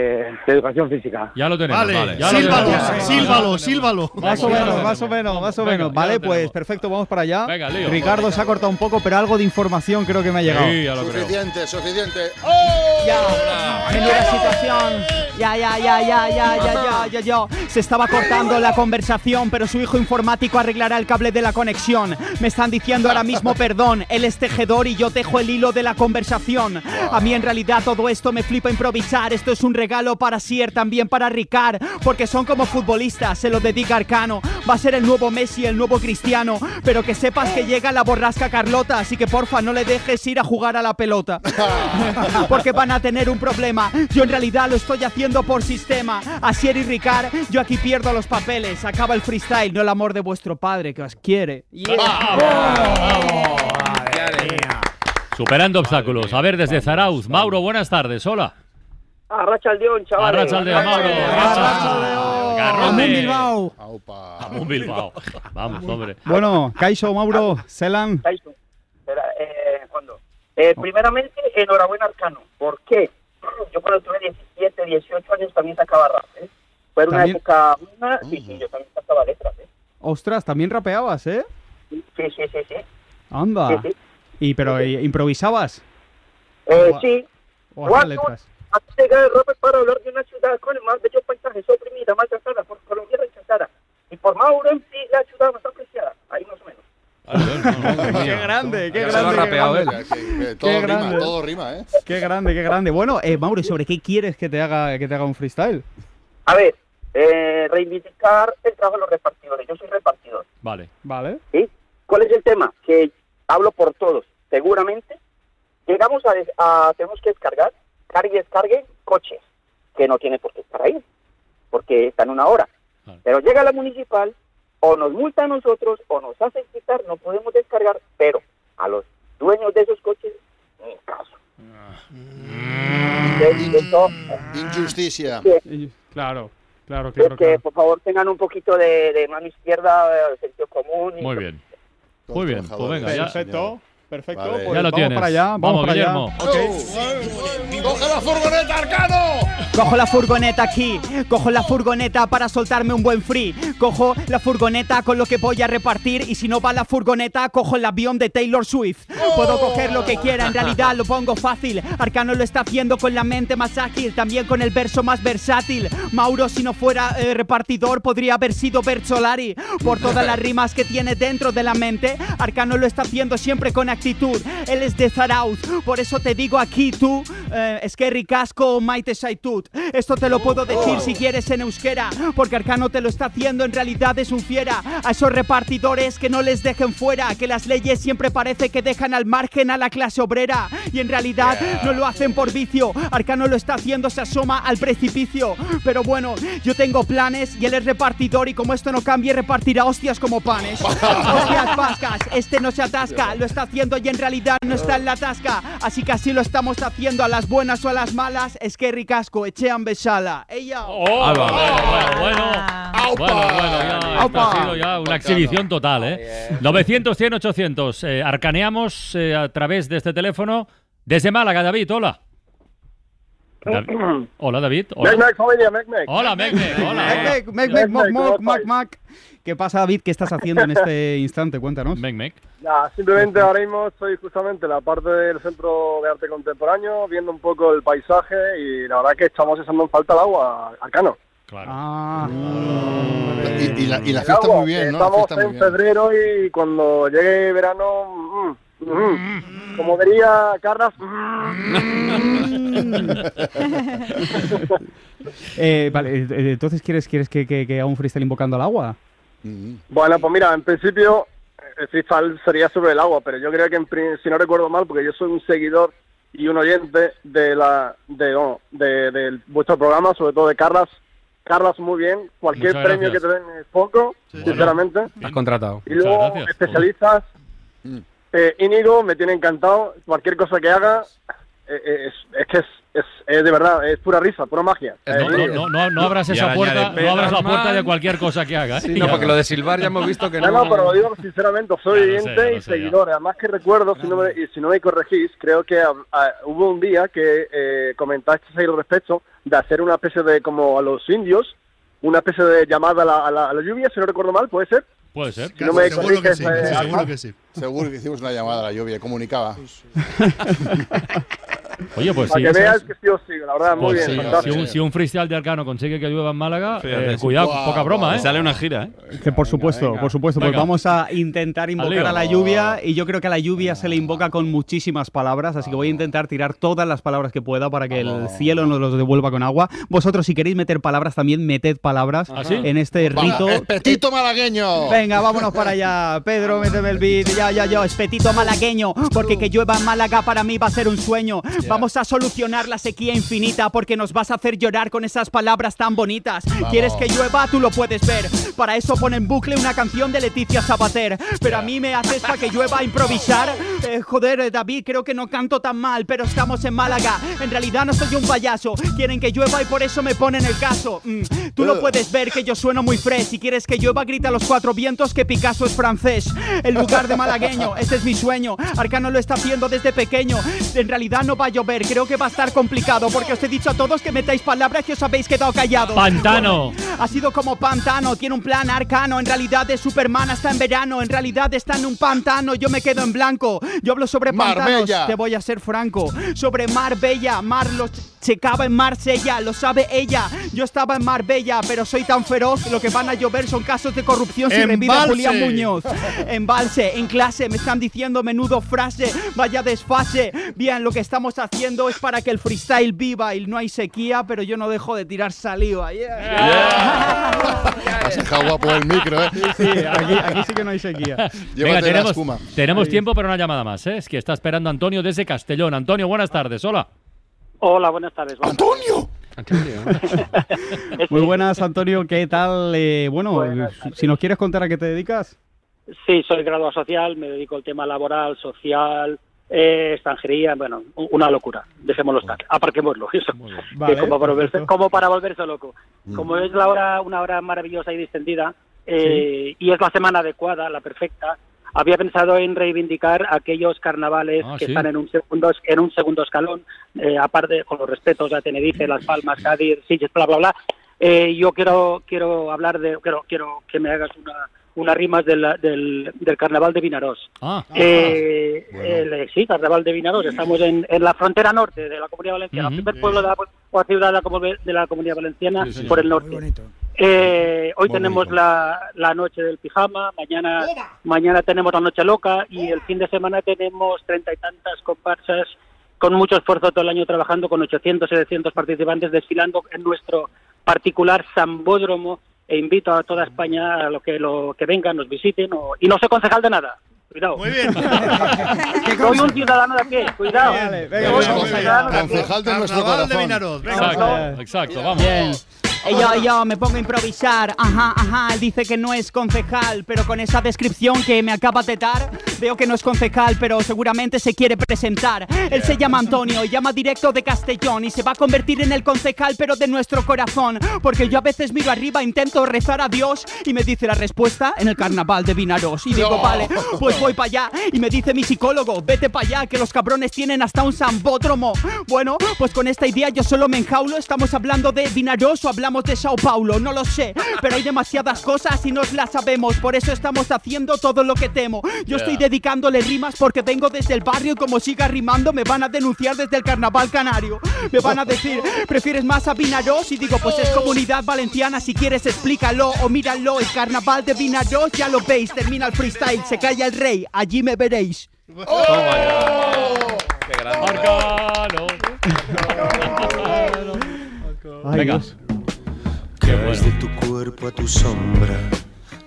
de educación física. Ya lo tenemos. Vale, Vale, ya lo sílvalo, tenemos. sílvalo, sílvalo. Más o menos, más o menos, más o menos. Vale, pues perfecto, vamos para allá. Venga, lío. Ricardo se ha cortado un poco, pero algo de información creo que me ha llegado. Sí, ya lo creo. Suficiente, suficiente. Ya, menuda situación. Ya, ya, ya, ya, ya, ya, ya, ya, ya. Se estaba cortando la conversación, pero su hijo informático arreglará el cable de la conexión. Me están diciendo ahora mismo perdón. Él es tejedor y yo tejo el hilo de la conversación. A mí en realidad todo esto me flipa improvisar. Esto es un regalo para Sier, también para Ricard, porque son como futbolistas. Se lo dedica Arcano. Va a ser el nuevo Messi, el nuevo Cristiano. Pero que sepas que llega la borrasca Carlota, así que porfa no le dejes ir a jugar a la pelota. porque van a tener un problema. Yo en realidad lo estoy haciendo por sistema. Asier y Ricard, yo aquí pierdo los papeles. Acaba el freestyle, no el amor de vuestro padre que os quiere. Superando obstáculos. A ver, desde Zarauz. Mauro, buenas tardes. Hola. Arracha el León, chavales. Arracha el de Mauro. Amón Garrote. Bilbao. Amón Bilbao. Vamos, hombre. Bueno, Kaixo, Mauro. Tyson. Espera, eh, ¿cuándo? Eh, primeramente, enhorabuena Arcano. ¿Por qué? Yo cuando tuve 17, 18 años también sacaba rap. ¿eh? Fue una ¿También? época buena. Sí, sí, yo también sacaba letras. ¿eh? Ostras, también rapeabas, ¿eh? Sí, sí, sí, sí. Anda. Sí, sí. Y pero ¿y- improvisabas. Eh, O- sí. o hacías ¿Cuándo letras. Llega el rap para hablar de una ciudad con el más bello paisaje, oprimida, maltratada, por Colombia rechazada. Y por Mauro en sí, la ciudad más apreciada. Ahí más o menos. Qué grande, qué grande. qué grande. él. Que- que todo Qué rima, grande. todo rima, ¿eh? Qué grande, qué grande. Bueno, eh, Mauro, ¿y sobre qué quieres que te haga que te haga un freestyle? A ver, eh, reivindicar el trabajo de los repartidores. Yo soy repartidor. Vale. Vale. ¿sí? ¿Cuál es el tema? Que hablo por todos. Seguramente llegamos a, a- tenemos que descargar, cargue y descargue coches, que no tiene por qué estar ahí, porque están una hora. Pero llega la municipal, o nos multa a nosotros, o nos hace quitar, no podemos descargar, pero a los dueños de esos coches, ni caso. De- eso, Injusticia. Claro, claro, que, que, por favor tengan un poquito de, de mano izquierda, eh, sentido común. y- Muy bien. Muy bien, pues venga, ya. Perfecto, perfecto. Vale. pues Ya lo vamos tienes. para allá, vamos, Vamos, para Guillermo. allá. ¡Coge la furgoneta, Arcano! Cojo la furgoneta aquí, cojo la furgoneta para soltarme un buen free, cojo la furgoneta con lo que voy a repartir y si no va la furgoneta, cojo el avión de Taylor Swift. Puedo coger lo que quiera, en realidad lo pongo fácil. Arcano lo está haciendo con la mente más ágil, también con el verso más versátil. Mauro, si no fuera eh, repartidor, podría haber sido Bersolari. Por todas las rimas que tiene dentro de la mente, Arcano lo está haciendo siempre con actitud. Él es de Zarauz, por eso te digo aquí tú, eh, es que Ricasco Maite Saitut. Esto te lo puedo decir si quieres en euskera, porque Arcano te lo está haciendo, en realidad es un fiera. A esos repartidores que no les dejen fuera, que las leyes siempre parece que dejan al margen a la clase obrera. Y en realidad no lo hacen por vicio. Arcano lo está haciendo, se asoma al precipicio. Pero bueno, yo tengo planes y él es repartidor y como esto no cambie, repartirá hostias como panes. hostias vascas, este no se atasca, lo está haciendo y en realidad no está en la tasca. Así que así lo estamos haciendo a las buenas o a las malas. Es que ricasco, echean besala. Ella. Oh, bueno, bueno, bueno. Bueno, bueno, ya Aupa. ha sido ya una exhibición total, ¿eh? 900, 100, 800. Eh, arcaneamos eh, a través de este teléfono desde Málaga, David. Hola. Dav- Hola, David. Hola. Mec, mec. Hola, Mec, Mec, hola. Mec, mec. ¿Qué pasa, David? ¿Qué estás haciendo en este instante? Cuéntanos. Mec, mec. Nada, simplemente ahora mismo estoy justamente en la parte del Centro de Arte Contemporáneo, viendo un poco el paisaje y la verdad que estamos echando en falta el agua, Arcano. Claro. Ah. Y, y la, y la El fiesta agua, muy bien, ¿no? La Estamos en bien. febrero y cuando llegue verano, mm, mm, como diría Carlas, Eh, vale, eh, eh, entonces quieres, quieres que, que, que haga un freestyle invocando al agua. Bueno, pues mira, en principio el freestyle sería sobre el agua, pero yo creo que en si no recuerdo mal, porque yo soy un seguidor y un oyente de la de, bueno, de, de vuestro programa, sobre todo de Carlas. Carlas, muy bien. Cualquier Muchas premio que te den es poco, sinceramente. Has contratado. Y luego, especialistas, eh, Íñigo, me tiene encantado. Cualquier cosa que haga, eh, eh, es, es que es, es, es de verdad, es pura risa, pura magia. Eh, No, no, Íñigo. no, no, no abras esa puerta, no abras la puerta de cualquier cosa que haga. ¿eh? Sí, no, porque lo de silbar ya hemos visto que no. No, no, pero lo digo sinceramente, soy sé, oyente y sé, ya. seguidor. Además que recuerdo, si no me, y si no me corregís, creo que ah, ah, hubo un día que eh, comentasteis ahí al respecto de hacer una especie de, como a los indios, una especie de llamada a la, a la, a la lluvia, si no recuerdo mal, ¿puede ser? Puede ser. Si no me Seguro que sí, eh, seguro que sí. Seguro que hicimos una llamada a la lluvia, comunicaba. Oye, pues Para sí. que esa veas es- que sí os sigo, la verdad, muy Pues bien, sí, fantástico. si, un, si un freestyle de Arcano consigue que llueva en Málaga, eh, cuidado, Guau, poca broma, guau. ¿eh? Sale una gira, ¿eh? Que por supuesto, por supuesto, pues Venga. vamos a intentar invocar a la lluvia y yo creo que a la lluvia se le invoca con muchísimas palabras, así que voy a intentar tirar todas las palabras que pueda para que el cielo nos los devuelva con agua. Vosotros si queréis meter palabras también meted palabras ¿Ah, sí? en este rito. ¡Petito malagueño! Venga, vámonos para allá. Pedro, méteme el beat. Ya, ya, ya. Espetito malagueño. Porque que llueva en Málaga para mí va a ser un sueño. Vamos a solucionar la sequía infinita. Porque nos vas a hacer llorar con esas palabras tan bonitas. ¿Quieres que llueva? Tú lo puedes ver. Para eso pone en bucle una canción de Leticia Sabater. Pero a mí me haces para que llueva a improvisar. Eh, joder, eh, David, creo que no canto tan mal. Pero estamos en Málaga. En realidad no soy un payaso. Quieren que llueva y por eso me ponen el caso. Mm, Tú lo puedes ver que yo sueno muy fresh. Si quieres que llueva, grita a los cuatro vientos que Picasso es francés. El lugar de malagueño, ese es mi sueño. Arcano lo está haciendo desde pequeño. En realidad no va a llover, creo que va a estar complicado. Porque os he dicho a todos que metáis palabras que os habéis quedado callados. Pantano. Bueno, ha sido como pantano, tiene un plan arcano. En realidad es Superman hasta en verano. En realidad está en un pantano, yo me quedo en blanco. Yo hablo sobre pantanos, Marbella. te voy a ser franco. Sobre Marbella, Mar lo checaba en Marsella, lo sabe ella. Yo estaba en Marbella, pero soy tan feroz. Lo que van a llover son casos de corrupción si Embalse. Julián Muñoz. Embalse, en clase, me están diciendo menudo frase. Vaya desfase. Bien, lo que estamos haciendo es para que el freestyle viva y no hay sequía, pero yo no dejo de tirar saliva. Yeah. Has dejado guapo el micro, ¿eh? Sí, aquí, aquí sí que no hay sequía. Venga, Llévate la tenemos, tenemos tiempo para una llamada más, ¿eh? Es que está esperando Antonio desde Castellón. Antonio, buenas tardes. Hola. Hola, buenas tardes. ¡Antonio! Muy buenas, Antonio, ¿qué tal? Eh, bueno, si nos quieres contar a qué te dedicas. Sí, soy graduado social, me dedico al tema laboral, social, eh, extranjería, bueno, una locura. Dejémoslo estar, aparquémoslo. Eso, Vale, como, para volverse, como para volverse loco. Como es la hora, una hora maravillosa y distendida, eh, y es la semana adecuada, la perfecta, había pensado en reivindicar aquellos carnavales Ah, que sí. están en un segundo, en un segundo escalón, eh, aparte con los respetos a Tenerife, Las Palmas, Cádiz, Sitges, bla, bla, bla. Eh, yo quiero quiero hablar de, quiero, quiero que me hagas una, unas rimas del, del, del carnaval de Vinarós. Ah, Eh, el- sí, Carnaval de Vinarós. Estamos en, en la frontera norte de la Comunidad Valenciana, el primer pueblo de la, o ciudad de la, de la Comunidad Valenciana Sí, sí. por el norte. Eh, hoy Muy tenemos la, la noche del pijama, mañana mañana tenemos la noche loca y el fin de semana tenemos treinta y tantas comparsas con mucho esfuerzo todo el año trabajando con 800, 700 participantes desfilando en nuestro particular Sambódromo e invito a toda España a lo que lo que vengan, nos visiten o- y no soy concejal de nada. Cuidado. Muy bien. Soy un ciudadano de a pie, cuidado. venga. Concejal de nuestro Carnaval de corazón. Vinaroz, venga. Exacto, exacto, vamos. Bien. Eh, yo, yo me pongo a improvisar, ajá, ajá, él dice que no es concejal, pero con esa descripción que me acaba de dar, veo que no es concejal, pero seguramente se quiere presentar. Él se llama Antonio, llama directo de Castellón y se va a convertir en el concejal, pero de nuestro corazón, porque yo a veces miro arriba, intento rezar a Dios y me dice la respuesta en el carnaval de Vinaros. Y digo, No. vale, pues voy para allá. Y me dice mi psicólogo, vete para allá, que los cabrones tienen hasta un sambódromo. Bueno, pues con esta idea yo solo me enjaulo. Estamos hablando de Vinaros o hablamos de Sao Paulo, no lo sé. Pero hay demasiadas cosas y nos las sabemos. Por eso estamos haciendo todo lo que temo. Yo estoy dedicándole rimas porque vengo desde el barrio y como siga rimando me van a denunciar desde el carnaval canario. Me van a decir, ¿prefieres más a Vinaros? Y digo, pues es comunidad valenciana, si quieres explícalo o míralo. El carnaval de Vinaros ya lo veis, termina el freestyle, se calla el rey, allí me veréis. Qué grande. Arcano. Ay, Venga. Dios. Caes de tu cuerpo a tu sombra,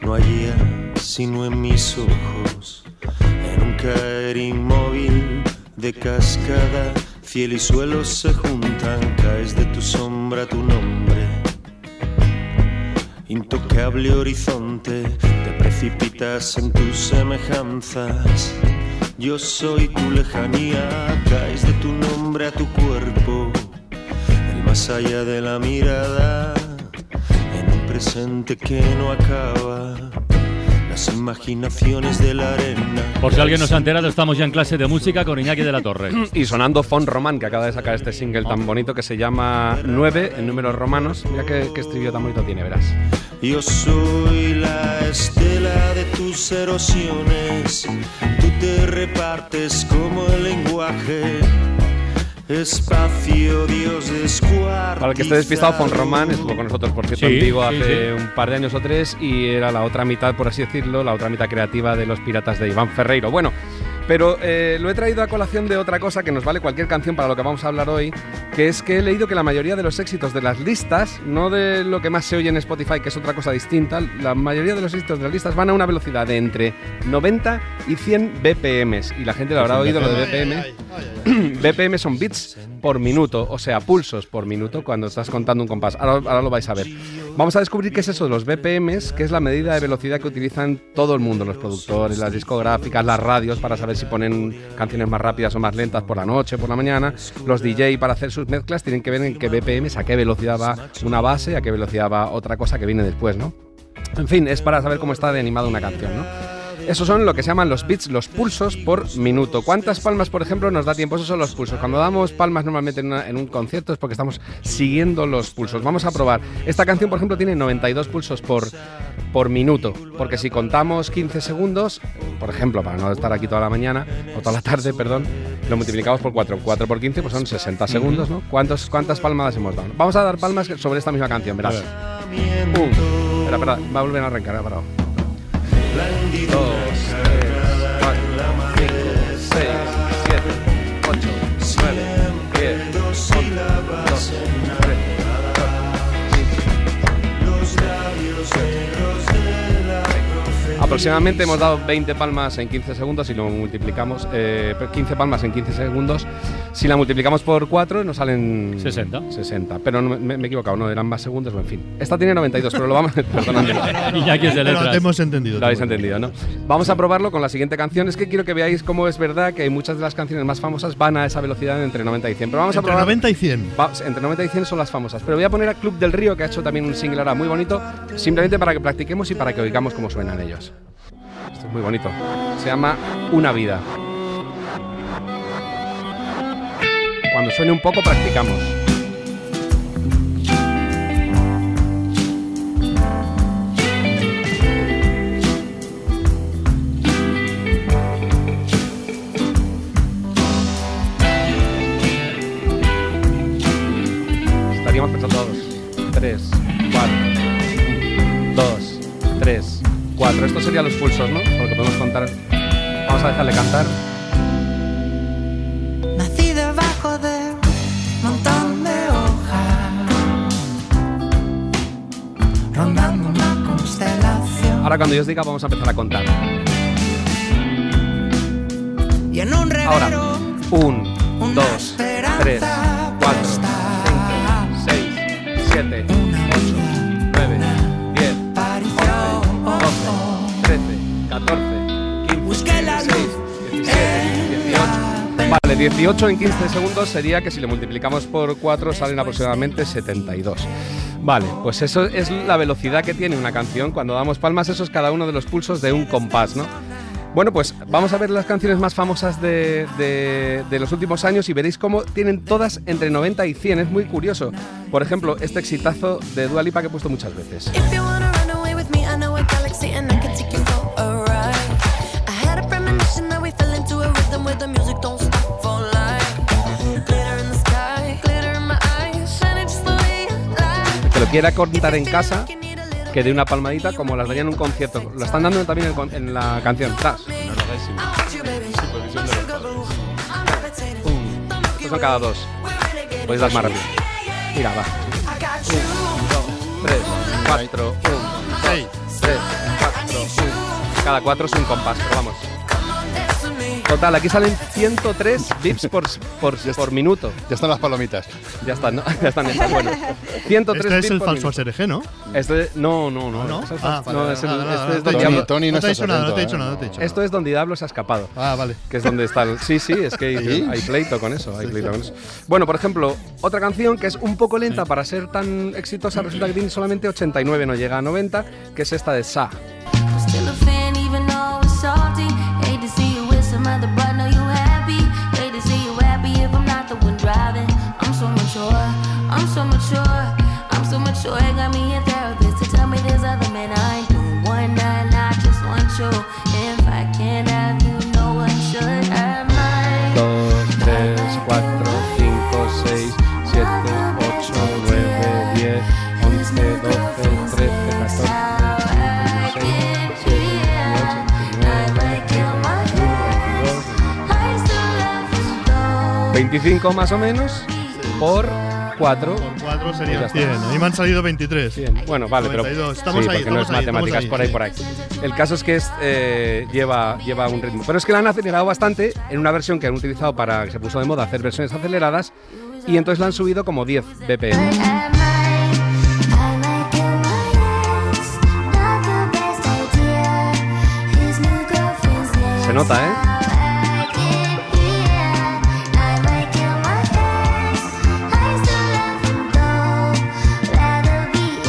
no allá sino en mis ojos, en un caer inmóvil de cascada, cielo y suelo se juntan, caes de tu sombra a tu nombre, intocable horizonte, te precipitas en tus semejanzas. Yo soy tu lejanía, caes de tu nombre a tu cuerpo, el más allá de la mirada, presente que no acaba, las imaginaciones de la arena. Por si alguien no se ha enterado, estamos ya en clase de música con Iñaki de la Torre. Y sonando Fon Román, que acaba de sacar este single tan bonito que se llama 9 en números romanos. Mira qué, qué estribillo tan bonito tiene, verás. Yo soy la estela de tus erosiones, tú te repartes como el lenguaje, espacio, Dios descuartizado. Para el que esté despistado, Fon Román estuvo con nosotros, por cierto, Sí, en Vigo sí, hace sí. un par de años o tres y era la otra mitad, por así decirlo, la otra mitad creativa de los piratas de Iván Ferreiro. Bueno, pero eh, lo he traído a colación de otra cosa que nos vale cualquier canción para lo que vamos a hablar hoy, que es que he leído que la mayoría de los éxitos de las listas, no de lo que más se oye en Spotify, que es otra cosa distinta, la mayoría de los éxitos de las listas van a una velocidad de entre 90 y 100 BPMs. Y la gente lo habrá oído lo de BPM. BPM son bits por minuto, o sea, pulsos por minuto cuando estás contando un compás. Ahora, ahora lo vais a ver. Vamos a descubrir qué es eso de los BPMs, que es la medida de velocidad que utilizan todo el mundo, los productores, las discográficas, las radios, para saber si ponen canciones más rápidas o más lentas por la noche, por la mañana. Los DJ para hacer sus mezclas tienen que ver en qué BPMs, a qué velocidad va una base, a qué velocidad va otra cosa que viene después, ¿no? En fin, es para saber cómo está de animada una canción, ¿no? Esos son lo que se llaman los beats, los pulsos por minuto. ¿Cuántas palmas, por ejemplo, nos da tiempo? Esos son los pulsos. Cuando damos palmas normalmente en, una- en un concierto es porque estamos siguiendo los pulsos. Vamos a probar. Esta canción, por ejemplo, tiene 92 pulsos por, por minuto. Porque si contamos 15 segundos, por ejemplo, para no estar aquí toda la mañana, o toda la tarde, perdón, lo multiplicamos por 4. 4 por 15, pues son 60 segundos, ¿no? ¿Cuántos, ¿Cuántas palmadas hemos dado? Vamos a dar palmas sobre esta misma canción, verás. Espera, espera, va a volver a arrancar, ha parado. Aproximadamente hemos dado 20 palmas en 15 segundos y lo multiplicamos, eh, 15 palmas en 15 segundos. Si la multiplicamos por 4 nos salen 60. 60. Pero no, me, me he equivocado, no eran más segundos, en fin. Esta tiene 92, pero lo vamos perdonadme. Iñaki es de Pero letras. te hemos entendido. Lo habéis entendido, ¿no? Vamos a probarlo con la siguiente canción. Es que quiero que veáis cómo es verdad que muchas de las canciones más famosas van a esa velocidad entre 90 y 100. Pero vamos a Entre probar. 90 y 100. Va- entre 90 y 100 son las famosas. Pero voy a poner a Club del Río, que ha hecho también un single ahora muy bonito, simplemente para que practiquemos y para que oigamos cómo suenan ellos. Esto es muy bonito. Se llama Una vida. Cuando suene un poco, practicamos. Estaríamos pensando todos. 3, 4, 2, 3, 4. Estos serían los pulsos, ¿no? Lo que podemos contar. Vamos a dejarle cantar. Ahora cuando yo os diga vamos a empezar a contar. Y en un Ahora. reguero 1, 2, 3, 4, 5, 6, 7, 8, 9, 10, 11, 12, 13, 14, 15, 16, 17, 18. Vale, 18 en 15 segundos sería que si le multiplicamos por 4 salen aproximadamente 72. Vale, pues eso es la velocidad que tiene una canción. Cuando damos palmas, eso es cada uno de los pulsos de un compás, ¿no? Bueno, pues vamos a ver las canciones más famosas de, de- los últimos años y veréis cómo tienen todas entre 90 y 100. Es muy curioso. Por ejemplo, este exitazo de Dua Lipa que he puesto muchas veces. Que lo quiera contar en casa, que dé una palmadita como las daría en un concierto. Lo están dando también en, en la canción. Tras. Estos son cada dos. Podéis dar más rápido. Mira, va. Un, dos, tres, cuatro, un, seis, tres, cuatro, un. Cada cuatro es un compás, pero vamos. Total, aquí salen 103 bips por, por, por minuto. Ya están las palomitas. Ya están, ¿no? Ya están hechas, bueno. 103 Este es bits el falso. ASRG, ¿no? Este, no, no, no. ¿No? es el Ah, no, vale, es el- vale, este vale, es no te he donde. Tony, no No te he dicho nada, no te he dicho nada, no te he dicho Esto es donde Diablo se ha escapado. Ah, vale. Que es donde está el. Sí, sí, es que hay, ¿Sí? hay pleito con eso. Hay pleito con eso. Bueno, por ejemplo, otra canción que es un poco lenta para ser tan exitosa, resulta que tiene solamente 89, no llega a 90, que es esta de Sa. So mature, I'm so mature. It got me a therapist to tell me there's other men I ain't doing one night. I just want you. If I can't have you, no one should have mine. 2, 3, 4, 5, 6, 7, 8, 9, 10, 11, 12, 13, 14, 15, 16, 17, 18, 25 más o menos por 4. Por 4 serían 100. A mí me han salido 23. Bueno, vale, 92. pero Estamos sí, ahí, porque no es estamos ahí, matemáticas estamos por ahí por ahí. El caso es que es, eh, lleva, lleva un ritmo. Pero es que la han acelerado bastante en una versión que han utilizado para que se puso de moda hacer versiones aceleradas y entonces la han subido como 10 BPM. Se nota, ¿eh?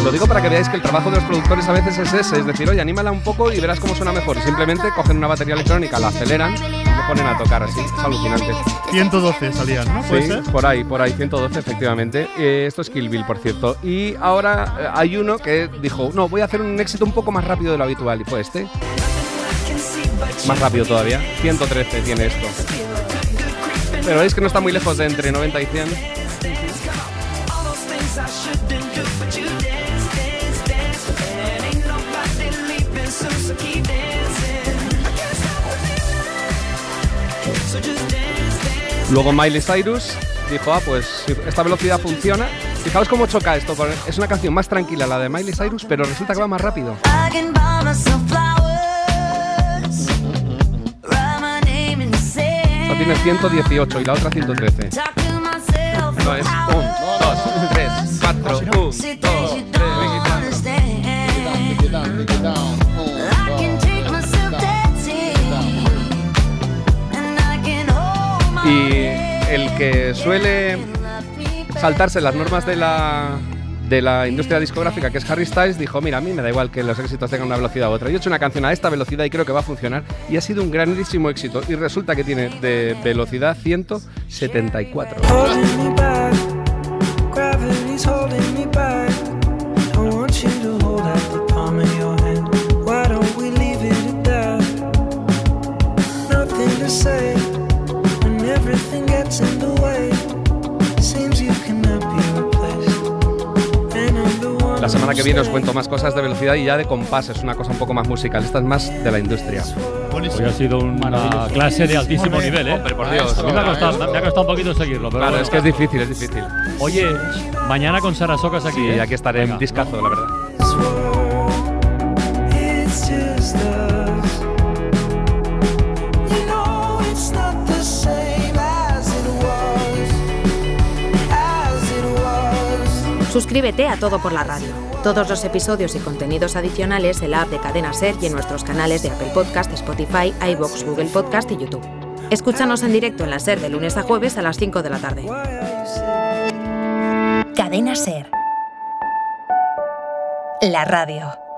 Lo digo para que veáis que el trabajo de los productores a veces es ese, es decir, oye, anímala un poco y verás cómo suena mejor. Y simplemente cogen una batería electrónica, la aceleran y le ponen a tocar así. Es alucinante. 112 salían, ¿no? ¿Puede Sí, ser? por ahí, por ahí, 112 efectivamente. Eh, esto es Kill Bill, por cierto. Y ahora eh, hay uno que dijo, no, voy a hacer un éxito un poco más rápido de lo habitual. Y fue este. Más rápido todavía. 113 tiene esto. Pero veis que no está muy lejos de entre 90 y 100. Luego Miley Cyrus dijo, ah, pues esta velocidad funciona. Fijaos cómo choca esto. Es una canción más tranquila, la de Miley Cyrus, pero resulta que va más rápido. Esta tiene 118 y la otra 113. No es 1, 2, 3, 4, 1. Y el que suele saltarse las normas de la, de la industria discográfica, que es Harry Styles, dijo, mira, a mí me da igual que los éxitos tengan una velocidad u otra. Yo he hecho una canción a esta velocidad y creo que va a funcionar. Y ha sido un grandísimo éxito. Y resulta que tiene de velocidad 174. La semana que viene os cuento más cosas de velocidad y ya de compás. Es una cosa un poco más musical. Esta es más de la industria. Hoy ha sido una clase de altísimo nivel, ¿eh? Hombre, por Dios. A mí me ha costado, me ha costado un poquito seguirlo. Pero Claro, bueno. es que es difícil, es difícil. Oye, mañana con Sara Socas aquí. Sí, ¿eh? aquí estaré en discazo, la verdad. Suscríbete a Todo por la Radio. Todos los episodios y contenidos adicionales en la app de Cadena Ser y en nuestros canales de Apple Podcast, Spotify, iBox, Google Podcast y YouTube. Escúchanos en directo en la Ser de lunes a jueves a las 5 de la tarde. Cadena Ser. La radio.